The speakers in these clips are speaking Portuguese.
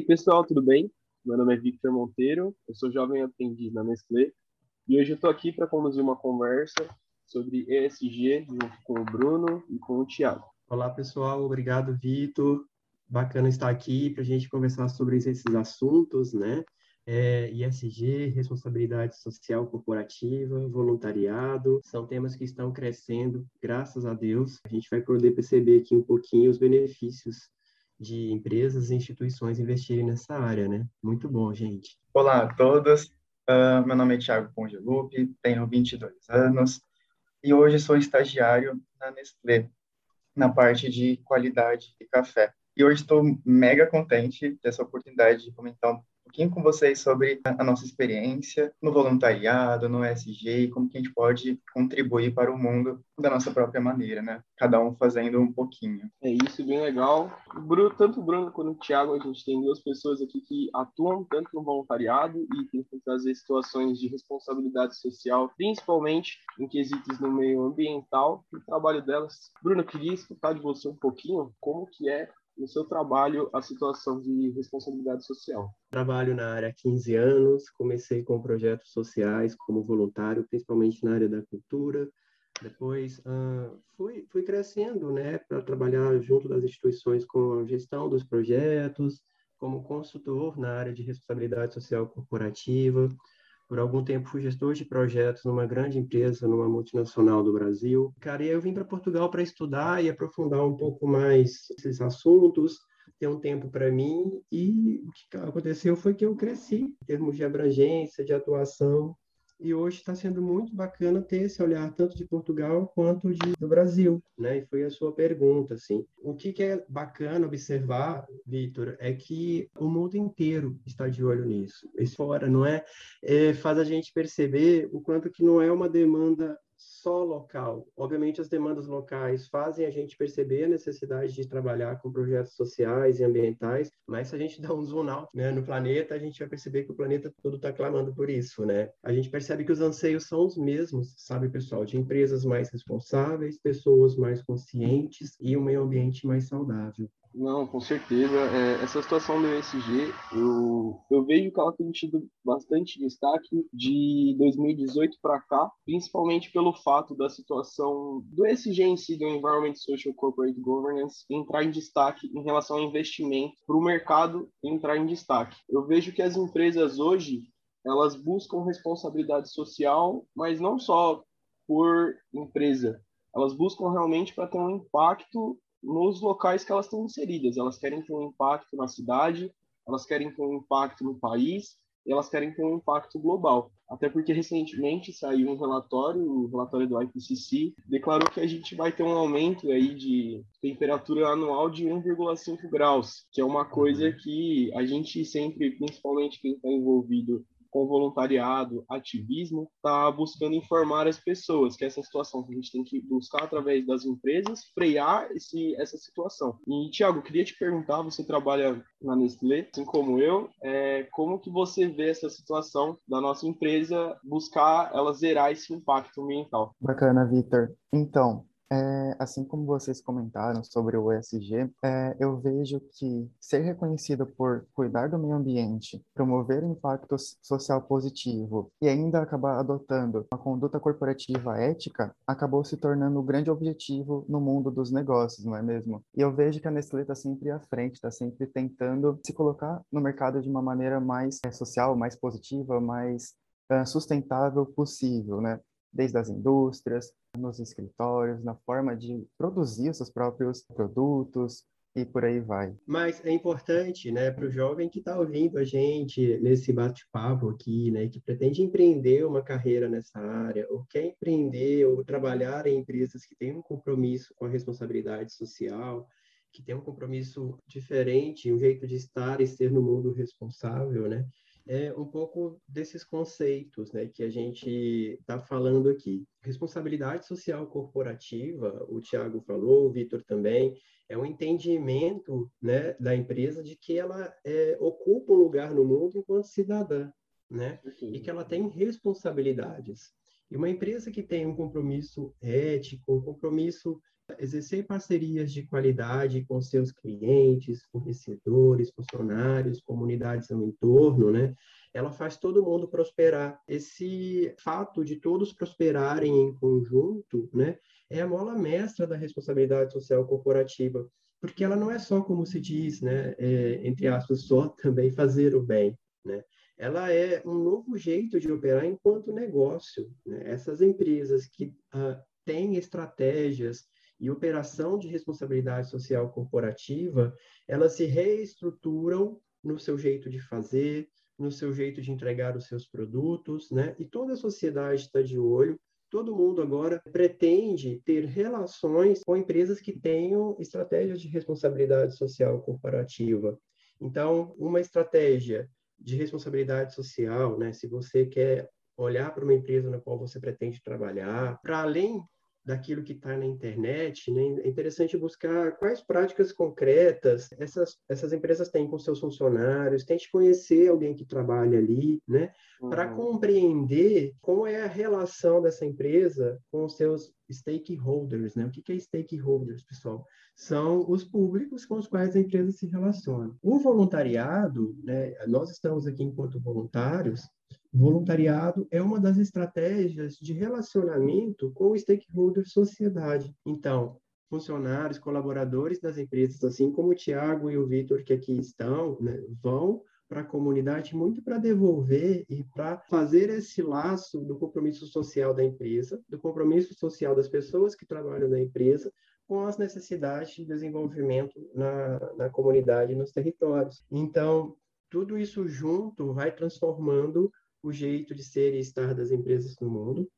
aí, pessoal, tudo bem? Meu nome é Victor Monteiro, eu sou jovem aprendiz na Nestlé e hoje eu estou aqui para conduzir uma conversa sobre ESG junto com o Bruno e com o Thiago. Olá, pessoal, obrigado, Vitor. Bacana estar aqui para a gente conversar sobre esses assuntos, né? É, ESG, responsabilidade social corporativa, voluntariado, são temas que estão crescendo, graças a Deus. A gente vai poder perceber aqui um pouquinho os benefícios de empresas e instituições investirem nessa área, né? Muito bom, gente. Olá a todos, uh, meu nome é Thiago Pongelupi, tenho 22 anos e hoje sou estagiário na Nestlé, na parte de qualidade de café. E hoje estou mega contente dessa oportunidade de comentar pouquinho com vocês sobre a nossa experiência no voluntariado, no SG, e como que a gente pode contribuir para o mundo da nossa própria maneira, né? Cada um fazendo um pouquinho. É isso, bem legal. Bruno, tanto o Bruno quanto o Thiago, a gente tem duas pessoas aqui que atuam tanto no voluntariado e tentam trazer situações de responsabilidade social, principalmente em quesitos no meio ambiental, o trabalho delas. Bruno, queria escutar de você um pouquinho como que é no seu trabalho a situação de responsabilidade social? Trabalho na área há 15 anos, comecei com projetos sociais como voluntário, principalmente na área da cultura. Depois uh, fui, fui crescendo né, para trabalhar junto das instituições com a gestão dos projetos, como consultor na área de responsabilidade social corporativa. Por algum tempo fui gestor de projetos numa grande empresa, numa multinacional do Brasil. Cara, e eu vim para Portugal para estudar e aprofundar um pouco mais esses assuntos, ter um tempo para mim e o que aconteceu foi que eu cresci em termos de abrangência, de atuação e hoje está sendo muito bacana ter esse olhar tanto de Portugal quanto de, do Brasil, né? E foi a sua pergunta, assim. O que, que é bacana observar, Vitor, é que o mundo inteiro está de olho nisso. Isso fora, não é? é? Faz a gente perceber o quanto que não é uma demanda só local. Obviamente, as demandas locais fazem a gente perceber a necessidade de trabalhar com projetos sociais e ambientais, mas se a gente dá um zoom out né, no planeta, a gente vai perceber que o planeta todo está clamando por isso, né? A gente percebe que os anseios são os mesmos, sabe, pessoal? De empresas mais responsáveis, pessoas mais conscientes e um meio ambiente mais saudável. Não, com certeza. É, essa situação do ESG, eu, eu vejo que ela tem tido bastante destaque de 2018 para cá, principalmente pelo fato da situação do ESG em si, do Environment Social Corporate Governance, entrar em destaque em relação ao investimento para o mercado entrar em destaque. Eu vejo que as empresas hoje elas buscam responsabilidade social, mas não só por empresa, elas buscam realmente para ter um impacto nos locais que elas estão inseridas. Elas querem ter um impacto na cidade, elas querem ter um impacto no país, elas querem ter um impacto global. Até porque recentemente saiu um relatório, o relatório do IPCC, declarou que a gente vai ter um aumento aí de temperatura anual de 1,5 graus, que é uma coisa que a gente sempre, principalmente quem está envolvido com voluntariado, ativismo, está buscando informar as pessoas que essa situação que a gente tem que buscar através das empresas, frear esse, essa situação. E, Tiago, queria te perguntar, você trabalha na Nestlé, assim como eu, é, como que você vê essa situação da nossa empresa buscar ela zerar esse impacto ambiental? Bacana, Victor. Então, é, assim como vocês comentaram sobre o ESG, é, eu vejo que ser reconhecido por cuidar do meio ambiente, promover um impacto social positivo e ainda acabar adotando uma conduta corporativa ética, acabou se tornando um grande objetivo no mundo dos negócios, não é mesmo? E eu vejo que a Nestlé está sempre à frente, está sempre tentando se colocar no mercado de uma maneira mais é, social, mais positiva, mais sustentável possível, né? Desde as indústrias, nos escritórios, na forma de produzir os seus próprios produtos e por aí vai. Mas é importante, né, para o jovem que está ouvindo a gente nesse bate-papo aqui, né, que pretende empreender uma carreira nessa área, ou quer empreender ou trabalhar em empresas que têm um compromisso com a responsabilidade social, que tem um compromisso diferente, um jeito de estar e ser no mundo responsável, né? É um pouco desses conceitos né, que a gente está falando aqui. Responsabilidade social corporativa, o Tiago falou, o Vitor também, é um entendimento né, da empresa de que ela é, ocupa um lugar no mundo enquanto cidadã, né? E que ela tem responsabilidades. E uma empresa que tem um compromisso ético, um compromisso exercer parcerias de qualidade com seus clientes, fornecedores, funcionários, comunidades no entorno, né? ela faz todo mundo prosperar. Esse fato de todos prosperarem em conjunto, né, é a mola mestra da responsabilidade social corporativa, porque ela não é só, como se diz, né, é, entre aspas, só também fazer o bem, né? Ela é um novo jeito de operar enquanto negócio. Né? Essas empresas que uh, têm estratégias e operação de responsabilidade social corporativa, elas se reestruturam no seu jeito de fazer, no seu jeito de entregar os seus produtos, né? E toda a sociedade está de olho. Todo mundo agora pretende ter relações com empresas que tenham estratégias de responsabilidade social corporativa. Então, uma estratégia de responsabilidade social, né? Se você quer olhar para uma empresa na qual você pretende trabalhar, para além daquilo que está na internet, né? é interessante buscar quais práticas concretas essas, essas empresas têm com seus funcionários, tente conhecer alguém que trabalha ali, né? Uhum. Para compreender como é a relação dessa empresa com os seus stakeholders, né? O que é stakeholders, pessoal? São os públicos com os quais a empresa se relaciona. O voluntariado, né? Nós estamos aqui enquanto voluntários, Voluntariado é uma das estratégias de relacionamento com o stakeholder sociedade. Então, funcionários, colaboradores das empresas, assim como o Tiago e o Vitor que aqui estão, né, vão para a comunidade muito para devolver e para fazer esse laço do compromisso social da empresa, do compromisso social das pessoas que trabalham na empresa com as necessidades de desenvolvimento na, na comunidade nos territórios. Então, tudo isso junto vai transformando o jeito de ser e estar das empresas no mundo.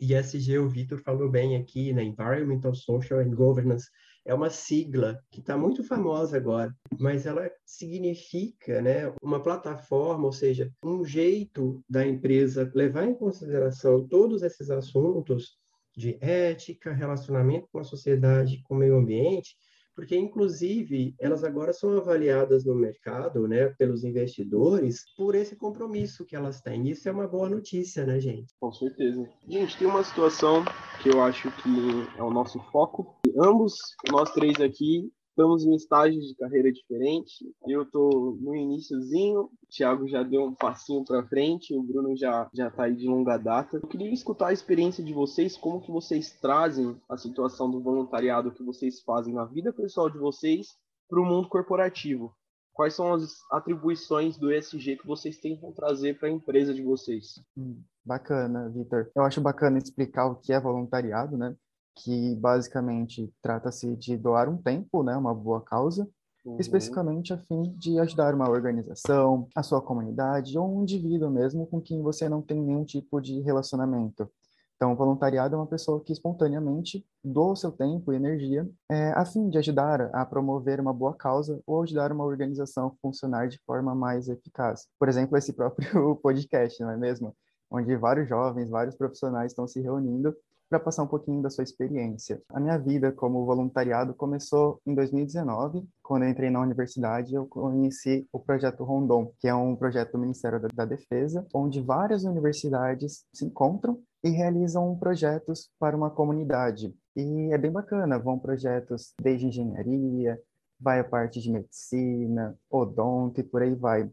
ESG, o Vitor falou bem aqui, né? Environmental, Social and Governance, é uma sigla que está muito famosa agora, mas ela significa né, uma plataforma, ou seja, um jeito da empresa levar em consideração todos esses assuntos de ética, relacionamento com a sociedade, com o meio ambiente, porque inclusive elas agora são avaliadas no mercado, né, pelos investidores, por esse compromisso que elas têm. Isso é uma boa notícia, né, gente? Com certeza. Gente, tem uma situação que eu acho que é o nosso foco. Ambos, nós três aqui, estamos em estágios de carreira diferente. Eu estou no iníciozinho, o Thiago já deu um passinho para frente, o Bruno já já está aí de longa data. Eu queria escutar a experiência de vocês, como que vocês trazem a situação do voluntariado que vocês fazem na vida pessoal de vocês para o mundo corporativo. Quais são as atribuições do ESG que vocês tentam trazer para a empresa de vocês? Hum, bacana, Vitor. Eu acho bacana explicar o que é voluntariado, né? Que basicamente trata-se de doar um tempo, né, uma boa causa, uhum. especificamente a fim de ajudar uma organização, a sua comunidade ou um indivíduo mesmo com quem você não tem nenhum tipo de relacionamento. Então, o voluntariado é uma pessoa que espontaneamente doa o seu tempo e energia é, a fim de ajudar a promover uma boa causa ou ajudar uma organização a funcionar de forma mais eficaz. Por exemplo, esse próprio podcast, não é mesmo? Onde vários jovens, vários profissionais estão se reunindo para passar um pouquinho da sua experiência. A minha vida como voluntariado começou em 2019, quando eu entrei na universidade, eu conheci o projeto Rondon, que é um projeto do Ministério da Defesa, onde várias universidades se encontram e realizam projetos para uma comunidade. E é bem bacana, vão projetos desde engenharia, vai a parte de medicina, odonto e por aí vai.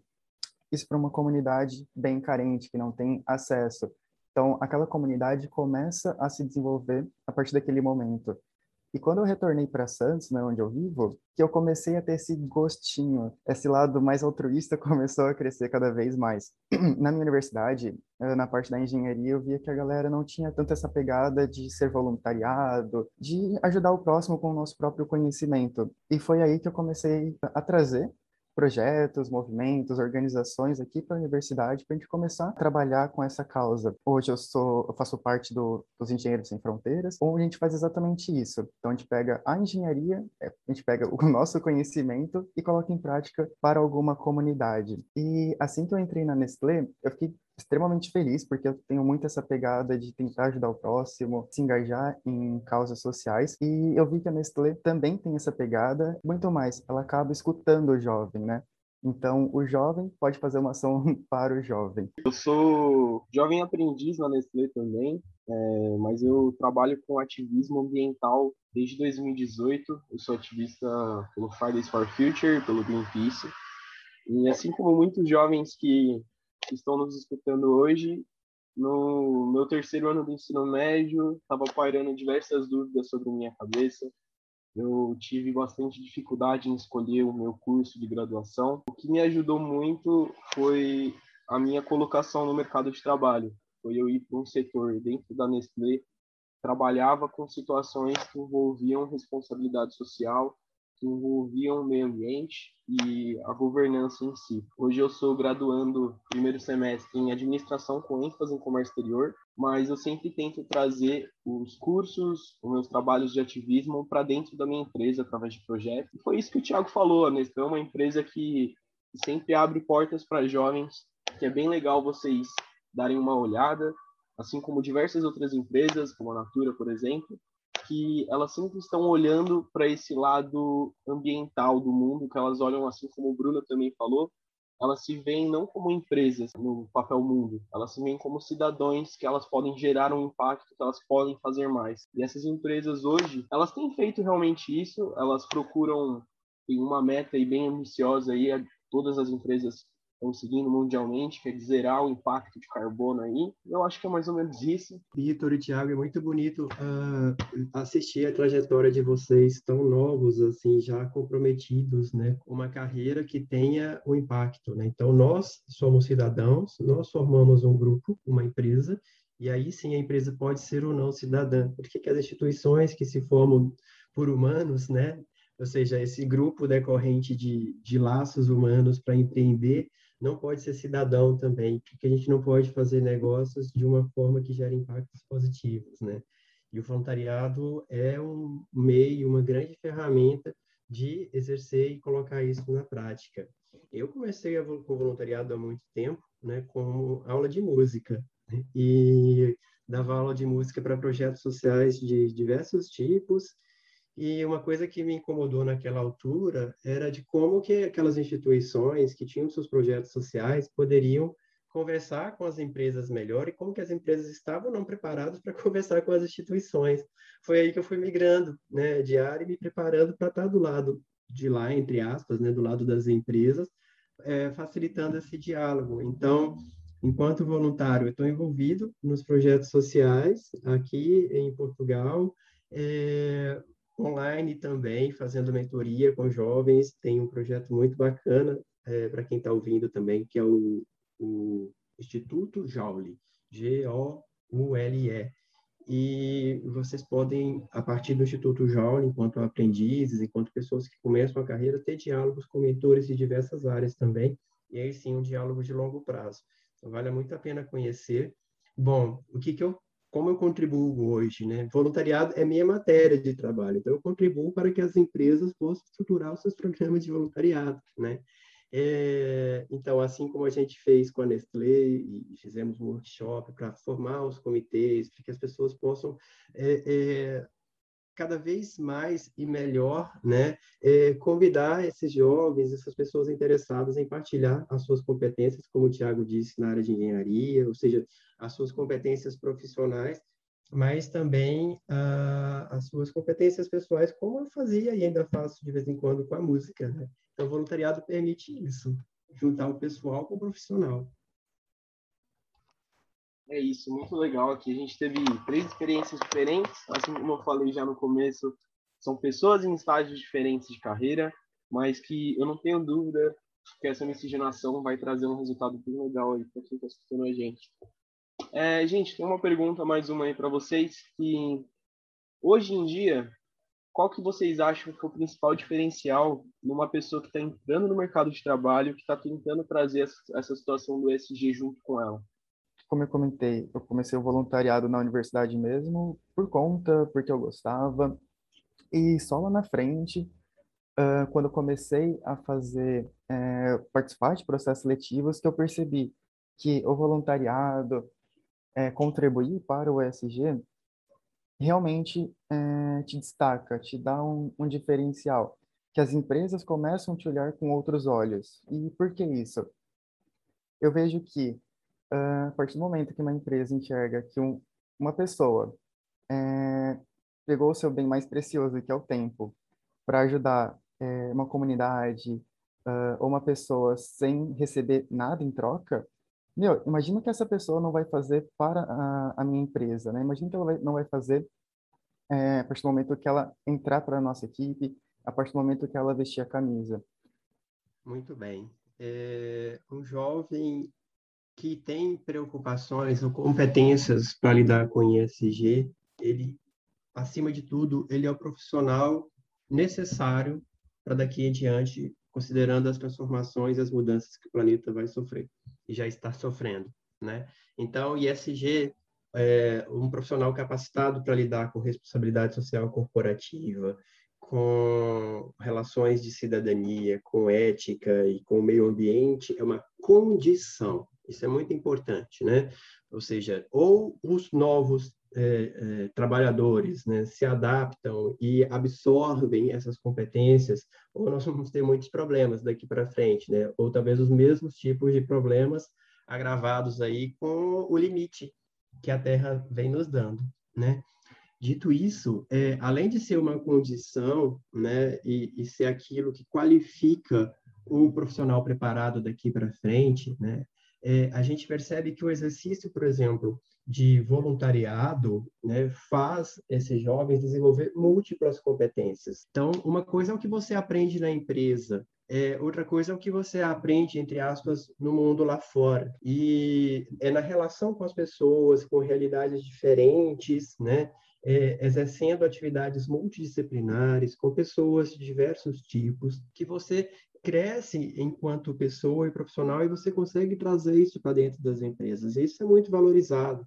Isso para uma comunidade bem carente, que não tem acesso então, aquela comunidade começa a se desenvolver a partir daquele momento. E quando eu retornei para Santos, né, onde eu vivo, que eu comecei a ter esse gostinho, esse lado mais altruísta começou a crescer cada vez mais. Na minha universidade, eh, na parte da engenharia, eu via que a galera não tinha tanto essa pegada de ser voluntariado, de ajudar o próximo com o nosso próprio conhecimento. E foi aí que eu comecei a trazer projetos, movimentos, organizações aqui para a universidade para a gente começar a trabalhar com essa causa. Hoje eu sou, eu faço parte do, dos Engenheiros Sem Fronteiras, onde a gente faz exatamente isso. Então a gente pega a engenharia, é, a gente pega o nosso conhecimento e coloca em prática para alguma comunidade. E assim que eu entrei na Nestlé, eu fiquei extremamente feliz, porque eu tenho muito essa pegada de tentar ajudar o próximo, se engajar em causas sociais. E eu vi que a Nestlé também tem essa pegada, muito mais, ela acaba escutando o jovem, né? Então, o jovem pode fazer uma ação para o jovem. Eu sou jovem aprendiz na Nestlé também. é, mas eu trabalho com ativismo ambiental desde 2018. Eu sou ativista pelo Fridays for Future, pelo Greenpeace. E assim como muitos jovens que, que estão nos escutando hoje, no meu terceiro ano do ensino médio, estava pairando diversas dúvidas sobre minha cabeça. Eu tive bastante dificuldade em escolher o meu curso de graduação. O que me ajudou muito foi a minha colocação no mercado de trabalho foi eu ir para um setor dentro da Nestlé, trabalhava com situações que envolviam responsabilidade social, que envolviam o meio ambiente e a governança em si. Hoje eu sou graduando primeiro semestre em administração com ênfase em comércio exterior, mas eu sempre tento trazer os cursos, os meus trabalhos de ativismo para dentro da minha empresa através de projetos. E foi isso que o Thiago falou, a Nestlé é uma empresa que sempre abre portas para jovens, que é bem legal vocês darem uma olhada, assim como diversas outras empresas, como a Natura, por exemplo, que elas sempre estão olhando para esse lado ambiental do mundo, que elas olham, assim como o Bruno também falou, elas se veem não como empresas no papel mundo, elas se veem como cidadãos que elas podem gerar um impacto, que elas podem fazer mais. E essas empresas hoje, elas têm feito realmente isso, elas procuram tem uma meta aí bem ambiciosa aí, todas as empresas conseguindo mundialmente, que é zerar o impacto de carbono aí. Eu acho que é mais ou menos isso. Vitor e Thiago, é muito bonito uh, assistir a trajetória de vocês tão novos, assim, já comprometidos, né, com uma carreira que tenha um impacto, né? Então, nós somos cidadãos, nós formamos um grupo, uma empresa, e aí sim a empresa pode ser ou não cidadã, porque as instituições que se formam por humanos, né, ou seja, esse grupo decorrente de, de laços humanos para empreender, não pode ser cidadão também, porque a gente não pode fazer negócios de uma forma que gere impactos positivos, né? E o voluntariado é um meio, uma grande ferramenta de exercer e colocar isso na prática. Eu comecei com o voluntariado há muito tempo, né, com aula de música, né? e dava aula de música para projetos sociais de diversos tipos, e uma coisa que me incomodou naquela altura era de como que aquelas instituições que tinham seus projetos sociais poderiam conversar com as empresas melhor e como que as empresas estavam não preparadas para conversar com as instituições. Foi aí que eu fui migrando, né, de área e me preparando para estar do lado de lá, entre aspas, né, do lado das empresas, é, facilitando esse diálogo. Então, enquanto voluntário, eu estou envolvido nos projetos sociais aqui em Portugal, é, online também, fazendo mentoria com jovens. Tem um projeto muito bacana é, para quem está ouvindo também, que é o, o Instituto Joule, G-O-U-L-E. E vocês podem, a partir do Instituto Joule, enquanto aprendizes, enquanto pessoas que começam a carreira, ter diálogos com mentores de diversas áreas também, e aí sim um diálogo de longo prazo. Então, vale muito a pena conhecer. Bom, o que, que eu como eu contribuo hoje, né? Voluntariado é minha matéria de trabalho, então eu contribuo para que as empresas possam estruturar os seus programas de voluntariado, né? É, então, assim como a gente fez com a Nestlé e fizemos um workshop para formar os comitês, para que as pessoas possam é, é, cada vez mais e melhor, né, é, convidar esses jovens, essas pessoas interessadas em partilhar as suas competências, como o Tiago disse, na área de engenharia, ou seja, as suas competências profissionais, mas também ah, as suas competências pessoais, como eu fazia e ainda faço de vez em quando com a música. Né? Então, o voluntariado permite isso, juntar o pessoal com o profissional. É isso, muito legal aqui. A gente teve três experiências diferentes, assim como eu falei já no começo, são pessoas em estágios diferentes de carreira, mas que eu não tenho dúvida que essa miscigenação vai trazer um resultado bem legal aí para quem está assistindo a gente. É, gente, tem uma pergunta mais uma aí para vocês que hoje em dia, qual que vocês acham que é o principal diferencial numa pessoa que está entrando no mercado de trabalho, que está tentando trazer essa, essa situação do SG junto com ela? Como eu comentei, eu comecei o voluntariado na universidade mesmo, por conta, porque eu gostava. E só lá na frente, uh, quando eu comecei a fazer, participar de processos seletivos, que eu percebi que o voluntariado, uh, contribuir para o ESG, realmente te destaca, te dá um, um diferencial, que as empresas começam a te olhar com outros olhos. E por que isso? Eu vejo que a partir do momento que uma empresa enxerga que um, uma pessoa é, pegou o seu bem mais precioso, que é o tempo, para ajudar é, uma comunidade uh, ou uma pessoa sem receber nada em troca, meu, imagina que essa pessoa não vai fazer para a, a minha empresa, né? Imagina que ela vai, não vai fazer é, a partir do momento que ela entrar para a nossa equipe, a partir do momento que ela vestir a camisa. Muito bem. É, um jovem que tem preocupações ou competências para lidar com ISG, ele, acima de tudo, ele é o profissional necessário para daqui em diante, considerando as transformações e as mudanças que o planeta vai sofrer e já está sofrendo, né? Então, ISG é um profissional capacitado para lidar com responsabilidade social corporativa, com relações de cidadania, com ética e com o meio ambiente é uma condição. Isso é muito importante, né? Ou seja, ou os novos é, é, trabalhadores né, se adaptam e absorvem essas competências, ou nós vamos ter muitos problemas daqui para frente, né? Ou talvez os mesmos tipos de problemas agravados aí com o limite que a Terra vem nos dando, né? Dito isso, é, além de ser uma condição, né, e, e ser aquilo que qualifica o profissional preparado daqui para frente, né, é, a gente percebe que o exercício, por exemplo, de voluntariado, né, faz esses jovens desenvolver múltiplas competências. Então, uma coisa é o que você aprende na empresa, é, outra coisa é o que você aprende, entre aspas, no mundo lá fora. E é na relação com as pessoas, com realidades diferentes, né? É, exercendo atividades multidisciplinares com pessoas de diversos tipos, que você cresce enquanto pessoa e profissional e você consegue trazer isso para dentro das empresas. Isso é muito valorizado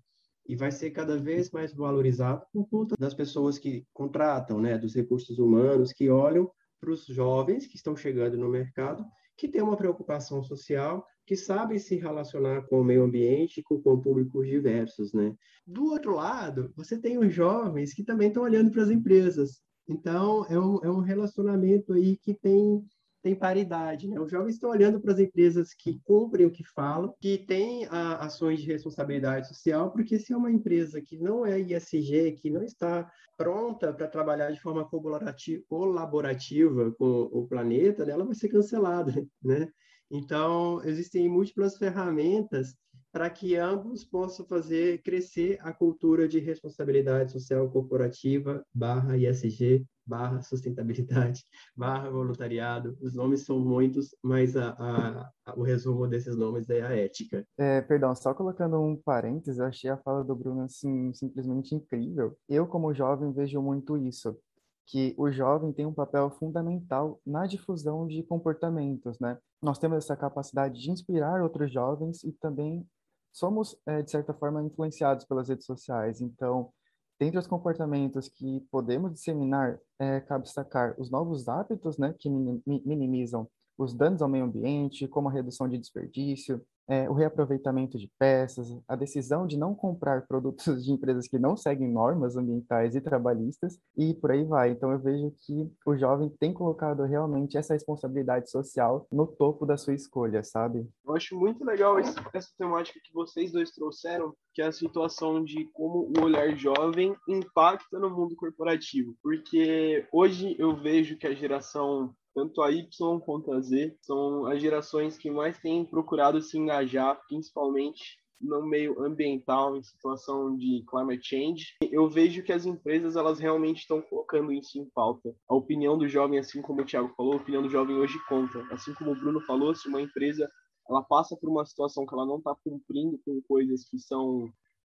e vai ser cada vez mais valorizado por conta das pessoas que contratam, né, dos recursos humanos que olham para os jovens que estão chegando no mercado, que têm uma preocupação social, que sabem se relacionar com o meio ambiente, com, com públicos diversos, né? Do outro lado, você tem os jovens que também estão olhando para as empresas. Então, é um, é um relacionamento aí que tem tem paridade. Né? Os jovens estão olhando para as empresas que cumprem o que falam, que têm a, ações de responsabilidade social, porque se é uma empresa que não é ISG, que não está pronta para trabalhar de forma colaborativa com o planeta, né, ela vai ser cancelada. Né? Então, existem múltiplas ferramentas para que ambos possam fazer crescer a cultura de responsabilidade social corporativa barra ISG barra sustentabilidade barra voluntariado. Os nomes são muitos, mas a, a, a, o resumo desses nomes é a ética. É, perdão, só colocando um parênteses, eu achei a fala do Bruno assim, simplesmente incrível. Eu, como jovem, vejo muito isso que o jovem tem um papel fundamental na difusão de comportamentos, né? Nós temos essa capacidade de inspirar outros jovens e também somos, é, de certa forma, influenciados pelas redes sociais. Então, dentre os comportamentos que podemos disseminar, é, cabe destacar os novos hábitos, né, que minimizam os danos ao meio ambiente, como a redução de desperdício, é, o reaproveitamento de peças, a decisão de não comprar produtos de empresas que não seguem normas ambientais e trabalhistas, e por aí vai. Então, eu vejo que o jovem tem colocado realmente essa responsabilidade social no topo da sua escolha, sabe? Eu acho muito legal essa temática que vocês dois trouxeram, que é a situação de como o olhar jovem impacta no mundo corporativo. Porque hoje eu vejo que a geração tanto a Y quanto a Z são as gerações que mais têm procurado se engajar, principalmente no meio ambiental, em situação de climate change. Eu vejo que as empresas elas realmente estão colocando isso em pauta. A opinião do jovem, assim como o Thiago falou, a opinião do jovem hoje conta. Assim como o Bruno falou, se uma empresa ela passa por uma situação que ela não está cumprindo com coisas que são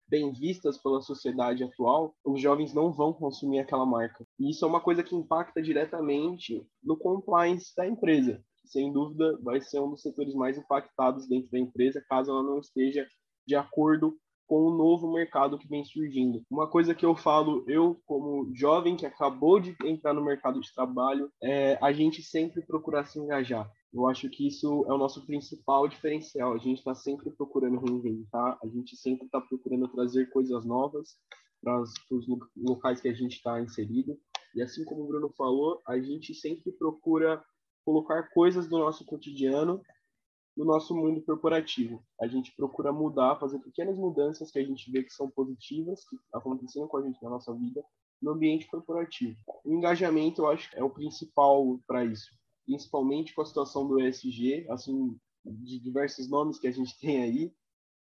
bem vistas pela sociedade atual, os jovens não vão consumir aquela marca. E isso é uma coisa que impacta diretamente no compliance da empresa. Sem dúvida, vai ser um dos setores mais impactados dentro da empresa, caso ela não esteja de acordo com o novo mercado que vem surgindo. Uma coisa que eu falo, eu como jovem que acabou de entrar no mercado de trabalho, é a gente sempre procurar se engajar. Eu acho que isso é o nosso principal diferencial. A gente está sempre procurando reinventar, a gente sempre está procurando trazer coisas novas para os locais que a gente está inserido. E assim como o Bruno falou, a gente sempre procura colocar coisas do nosso cotidiano no nosso mundo corporativo. A gente procura mudar, fazer pequenas mudanças que a gente vê que são positivas, que acontecendo com a gente na nossa vida, no ambiente corporativo. O engajamento, eu acho, é o principal para isso, principalmente com a situação do ESG, assim, de diversos nomes que a gente tem aí,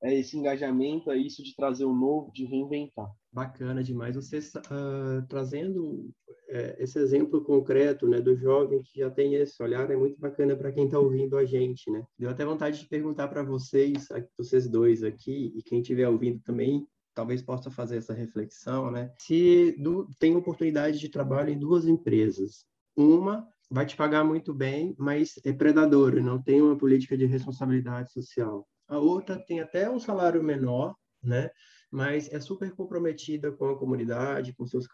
é esse engajamento, é isso de trazer o novo, de reinventar. Bacana demais. Você uh, trazendo é, esse exemplo concreto né, do jovem que já tem esse olhar é muito bacana para quem está ouvindo a gente. Né? Deu até vontade de perguntar para vocês, vocês dois aqui, e quem estiver ouvindo também, talvez possa fazer essa reflexão, né? Se do, tem oportunidade de trabalho em duas empresas, uma vai te pagar muito bem, mas é predadora, não tem uma política de responsabilidade social. A outra tem até um salário menor, né? Mas é super comprometida com a comunidade, com seus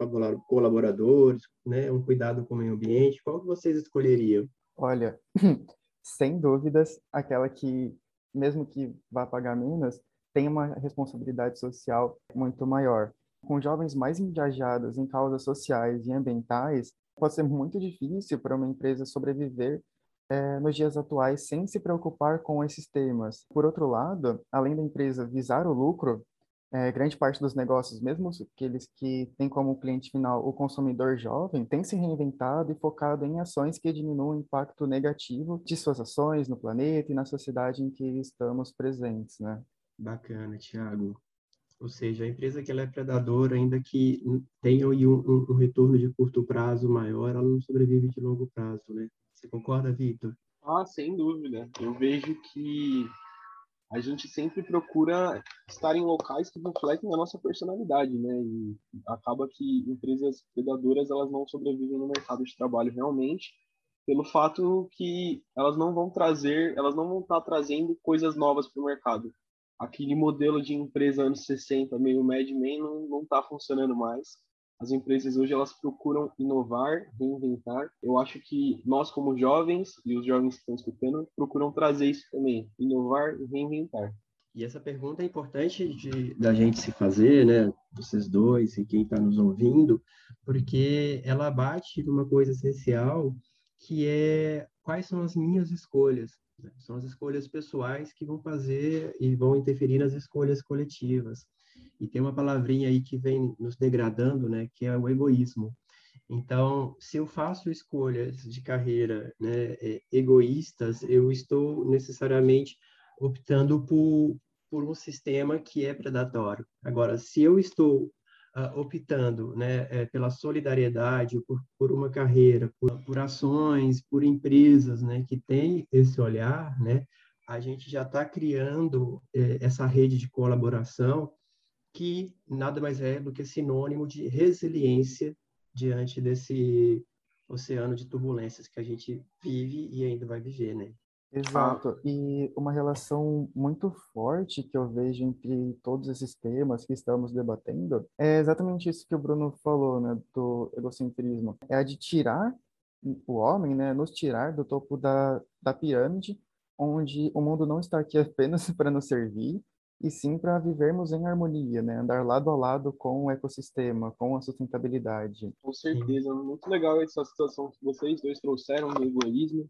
colaboradores, né? Um cuidado com o meio ambiente. Qual que vocês escolheriam? Olha, sem dúvidas, aquela que, mesmo que vá pagar menos, tem uma responsabilidade social muito maior. Com jovens mais engajados em causas sociais e ambientais, pode ser muito difícil para uma empresa sobreviver é, nos dias atuais sem se preocupar com esses temas. Por outro lado, além da empresa visar o lucro, é, grande parte dos negócios, mesmo aqueles que têm como cliente final o consumidor jovem, tem se reinventado e focado em ações que diminuam o impacto negativo de suas ações no planeta e na sociedade em que estamos presentes, né? Bacana, Thiago. Ou seja, a empresa que ela é predadora, ainda que tenha um, um, um retorno de curto prazo maior, ela não sobrevive de longo prazo, né? Você concorda, Vitor? Ah, sem dúvida. Eu vejo que a gente sempre procura estar em locais que refletem a nossa personalidade, né? E acaba que empresas predadoras elas não sobrevivem no mercado de trabalho realmente pelo fato que elas não vão trazer, elas não vão estar trazendo coisas novas para o mercado. Aquele modelo de empresa anos 60, meio Mad Men, não está funcionando mais as empresas hoje elas procuram inovar, reinventar. Eu acho que nós como jovens e os jovens que estão escutando procuram trazer isso também, inovar e reinventar. E essa pergunta é importante de, da gente se fazer, né, vocês dois e quem está nos ouvindo, porque ela bate numa coisa essencial que é quais são as minhas escolhas. Né? São as escolhas pessoais que vão fazer e vão interferir nas escolhas coletivas. E tem uma palavrinha aí que vem nos degradando, né, que é o egoísmo. Então, se eu faço escolhas de carreira né, é, egoístas, eu estou necessariamente optando por, por um sistema que é predatório. Agora, se eu estou uh, optando né, é, pela solidariedade, por, por uma carreira, por, por ações, por empresas né, que têm esse olhar, né, a gente já está criando é, essa rede de colaboração que nada mais é do que sinônimo de resiliência diante desse oceano de turbulências que a gente vive e ainda vai viver, né? Exato. E uma relação muito forte que eu vejo entre todos esses temas que estamos debatendo é exatamente isso que o Bruno falou, né, do egocentrismo. É a de tirar o homem, né, nos tirar do topo da, da pirâmide, onde o mundo não está aqui apenas para nos servir, e sim para vivermos em harmonia, né? Andar lado a lado com o ecossistema, com a sustentabilidade. Com certeza, muito legal essa situação que vocês dois trouxeram do egoísmo,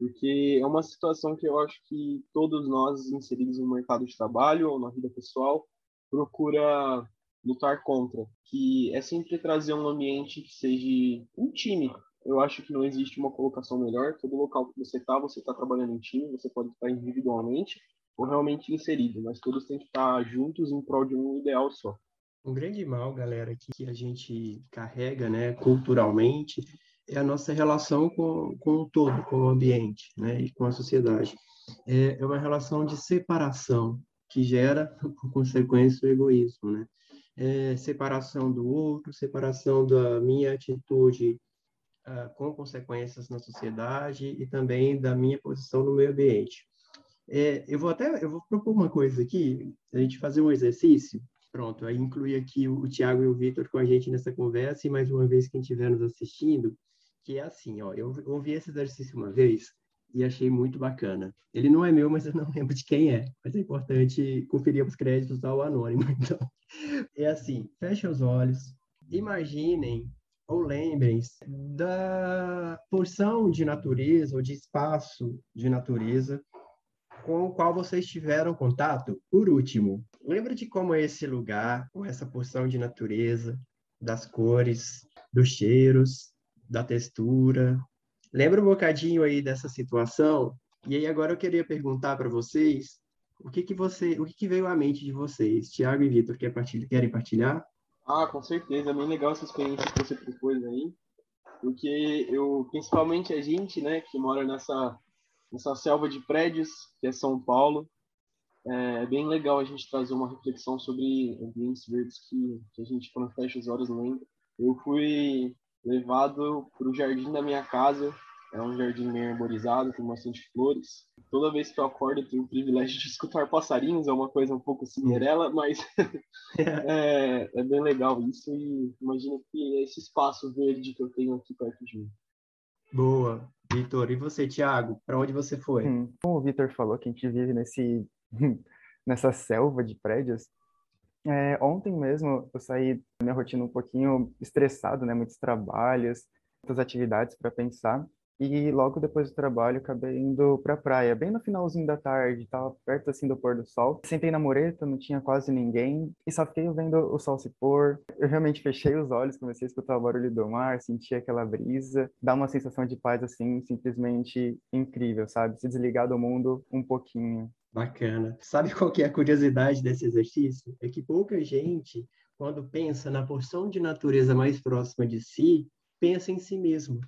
porque é uma situação que eu acho que todos nós inseridos no mercado de trabalho ou na vida pessoal procura lutar contra, que é sempre trazer um ambiente que seja um time. Eu acho que não existe uma colocação melhor. Todo local que você está, você está trabalhando em time, você pode estar individualmente, ou realmente inserido, mas todos têm que estar juntos em prol de um ideal só. Um grande mal, galera, que a gente carrega, né, culturalmente, é a nossa relação com, com o todo, com o ambiente, né, e com a sociedade. É, é uma relação de separação que gera, por consequência, o egoísmo, né? É, separação do outro, separação da minha atitude uh, com consequências na sociedade e também da minha posição no meio ambiente. É, eu vou até eu vou propor uma coisa aqui, a gente fazer um exercício. Pronto, aí incluir aqui o, o Tiago e o Vitor com a gente nessa conversa, e mais uma vez quem estiver nos assistindo, que é assim, ó, eu ouvi esse exercício uma vez e achei muito bacana. Ele não é meu, mas eu não lembro de quem é, mas é importante conferir os créditos ao anônimo. Então, é assim, fechem os olhos, imaginem ou lembrem-se da porção de natureza ou de espaço de natureza com o qual vocês tiveram contato? Por último, lembra de como é esse lugar, com essa porção de natureza, das cores, dos cheiros, da textura. Lembra um bocadinho aí dessa situação? E aí agora eu queria perguntar para vocês o que que você, o que, que veio à mente de vocês? Tiago e Vitor, quer partilhar, querem partilhar? Ah, com certeza, é bem legal essa experiência que você propôs aí, porque eu, principalmente a gente, né, que mora nessa nessa selva de prédios que é São Paulo, é bem legal a gente trazer uma reflexão sobre ambientes verdes que, que a gente, quando fecha os olhos, lembra. Eu fui levado para o jardim da minha casa, é um jardim meio arborizado, com bastante flores. Toda vez que eu acordo, eu tenho o privilégio de escutar passarinhos, é uma coisa um pouco Cinderela, mas é, é, bem legal isso. E imagino que é esse espaço verde que eu tenho aqui perto de mim. Boa. Vitor, e você, Thiago? Para onde você foi? Hum, como o Vitor falou, que a gente vive nesse nessa selva de prédios. É, ontem mesmo eu saí da minha rotina um pouquinho estressado, né? Muitos trabalhos, muitas atividades para pensar. E logo depois do trabalho acabei indo para a praia, bem no finalzinho da tarde, estava perto assim do pôr do sol. Sentei na mureta, não tinha quase ninguém e só fiquei vendo o sol se pôr. Eu realmente fechei os olhos, comecei a escutar o barulho do mar, senti aquela brisa, dá uma sensação de paz assim, simplesmente incrível, sabe? Se desligar do mundo um pouquinho. Bacana. Sabe qual que é a curiosidade desse exercício? É que pouca gente, quando pensa na porção de natureza mais próxima de si, pensa em si mesmo.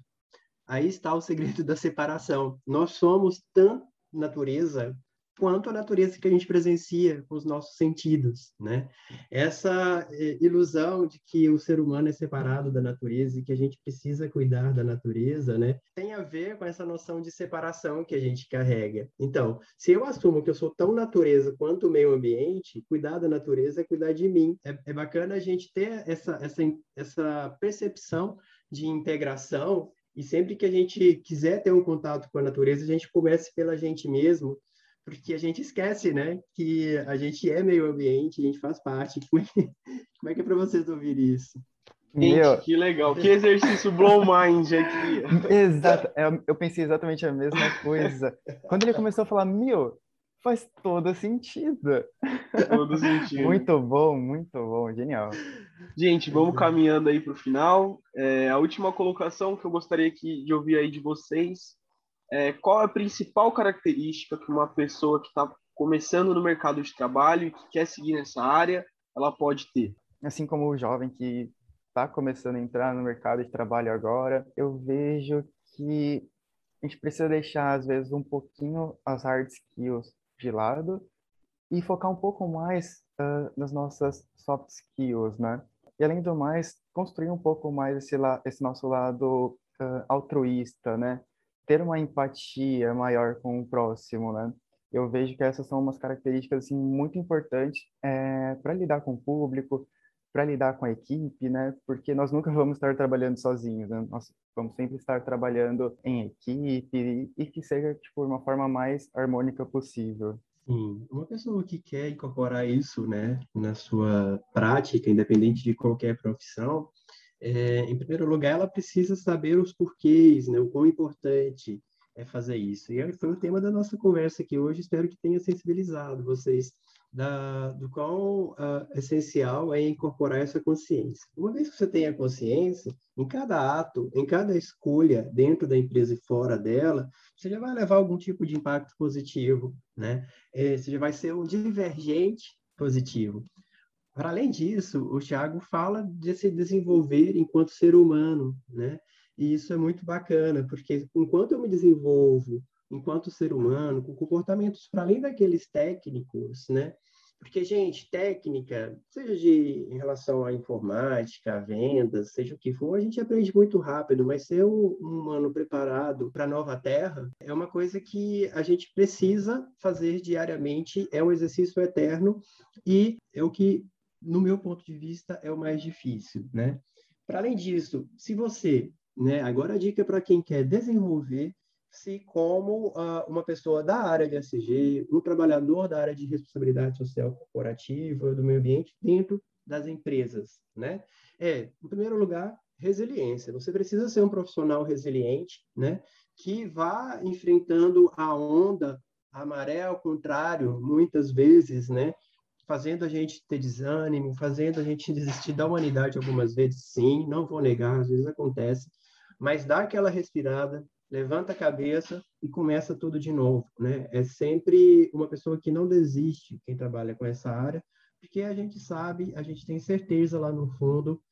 Aí está o segredo da separação. Nós somos tão natureza quanto a natureza que a gente presencia com os nossos sentidos, né? Essa eh, ilusão de que o ser humano é separado da natureza e que a gente precisa cuidar da natureza, né? Tem a ver com essa noção de separação que a gente carrega. Então, se eu assumo que eu sou tão natureza quanto o meio ambiente, cuidar da natureza é cuidar de mim. É, é bacana a gente ter essa, essa, essa percepção de integração e sempre que a gente quiser ter um contato com a natureza, a gente comece pela gente mesmo, porque a gente esquece, né, que a gente é meio ambiente, a gente faz parte. Como é que, é, é para vocês ouvir isso? Gente, Meu... que legal, que exercício blow mind aqui. Exato, é, eu pensei exatamente a mesma coisa. Quando ele começou a falar, meu, faz todo sentido. Todo sentido. muito bom, muito bom, genial. Gente, vamos caminhando aí para o final. É, a última colocação que eu gostaria aqui de ouvir aí de vocês é qual é a principal característica que uma pessoa que está começando no mercado de trabalho e que quer seguir nessa área, ela pode ter? Assim como o jovem que está começando a entrar no mercado de trabalho agora, eu vejo que a gente precisa deixar, às vezes, um pouquinho as hard skills de lado e focar um pouco mais uh, nas nossas soft skills, né? E além do mais, construir um pouco mais esse, la esse nosso lado uh, altruísta, né? Ter uma empatia maior com o próximo, né? Eu vejo que essas são umas características assim muito importantes é, para lidar com o público, para lidar com a equipe, né? Porque nós nunca vamos estar trabalhando sozinhos, né? Nós vamos sempre estar trabalhando em equipe e, que seja tipo uma forma mais harmônica possível. Sim, uma pessoa que quer incorporar isso, né, na sua prática, independente de qualquer profissão, é, em primeiro lugar, ela precisa saber os porquês, né, o quão importante é fazer isso. E foi o tema da nossa conversa aqui hoje. Espero que tenha sensibilizado vocês da, do quão uh, essencial é incorporar essa consciência. Uma vez que você tem a consciência, em cada ato, em cada escolha dentro da empresa e fora dela, você já vai levar algum tipo de impacto positivo, né? É, você já vai ser um divergente positivo. Para além disso, o Tiago fala de se desenvolver enquanto ser humano, né? E isso é muito bacana, porque enquanto eu me desenvolvo enquanto ser humano, com comportamentos para além daqueles técnicos, né? Porque, gente, técnica, seja de, em relação à informática, a vendas, seja o que for, a gente aprende muito rápido, mas ser um, um humano preparado para a nova terra é uma coisa que a gente precisa fazer diariamente, é um exercício eterno e é o que, no meu ponto de vista, é o mais difícil, né? Para além disso, se você, né, agora a dica para quem quer desenvolver se como uh, uma pessoa da área de SG, um trabalhador da área de responsabilidade social corporativa, do meio ambiente, dentro das empresas, né? É, em primeiro lugar, resiliência. Você precisa ser um profissional resiliente, né? Que vá enfrentando a onda a maré ao contrário, muitas vezes, né? Fazendo a gente ter desânimo, fazendo a gente desistir da humanidade algumas vezes, sim, não vou negar, às vezes acontece, mas dá aquela respirada, levanta a cabeça e começa tudo de novo, né? É sempre uma pessoa que não desiste, quem trabalha com essa área, porque a gente sabe, a gente tem certeza lá no fundo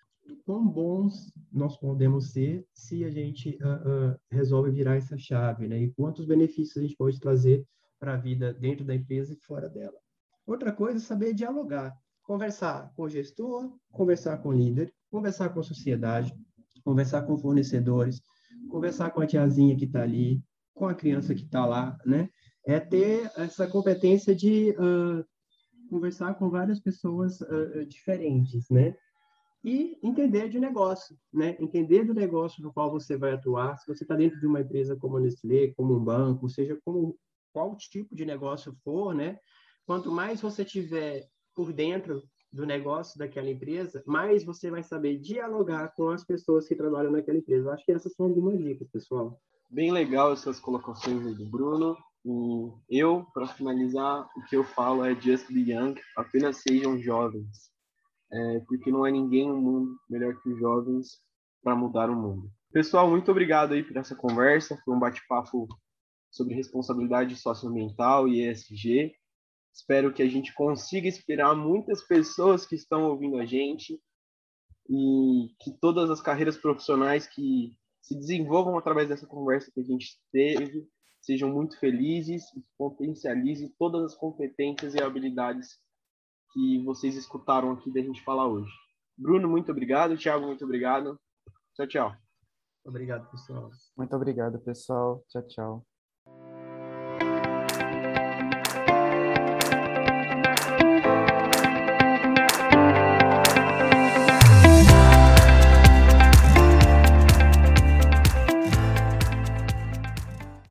quão bons nós podemos ser se a gente uh, uh, resolve virar essa chave, né? E quantos benefícios a gente pode trazer para a vida dentro da empresa e fora dela. Outra coisa é saber dialogar, conversar com o gestor, conversar com o líder, conversar com a sociedade, conversar com fornecedores, conversar com a tiazinha que está ali, com a criança que está lá, né? É ter essa competência de uh, conversar com várias pessoas uh, diferentes, né? E entender de negócio, né? Entender do negócio no qual você vai atuar. Se você está dentro de uma empresa como a Nestlé, como um banco, seja como qual tipo de negócio for, né? Quanto mais você tiver por dentro do negócio daquela empresa, mais você vai saber dialogar com as pessoas que trabalham naquela empresa. Eu acho que essas são algumas dicas, pessoal. Bem legal essas colocações do Bruno. E eu, para finalizar, o que eu falo é just be young, apenas sejam jovens. É, porque não há ninguém no mundo melhor que os jovens para mudar o mundo. Pessoal, muito obrigado aí por essa conversa. Foi um bate-papo sobre responsabilidade socioambiental e ESG. Espero que a gente consiga inspirar muitas pessoas que estão ouvindo a gente e que todas as carreiras profissionais que se desenvolvam através dessa conversa que a gente teve sejam muito felizes e potencializem todas as competências e habilidades que vocês escutaram aqui da gente falar hoje. Bruno, muito obrigado. Thiago, muito obrigado. Tchau, tchau. Obrigado, pessoal. Muito obrigado, pessoal. Tchau, tchau.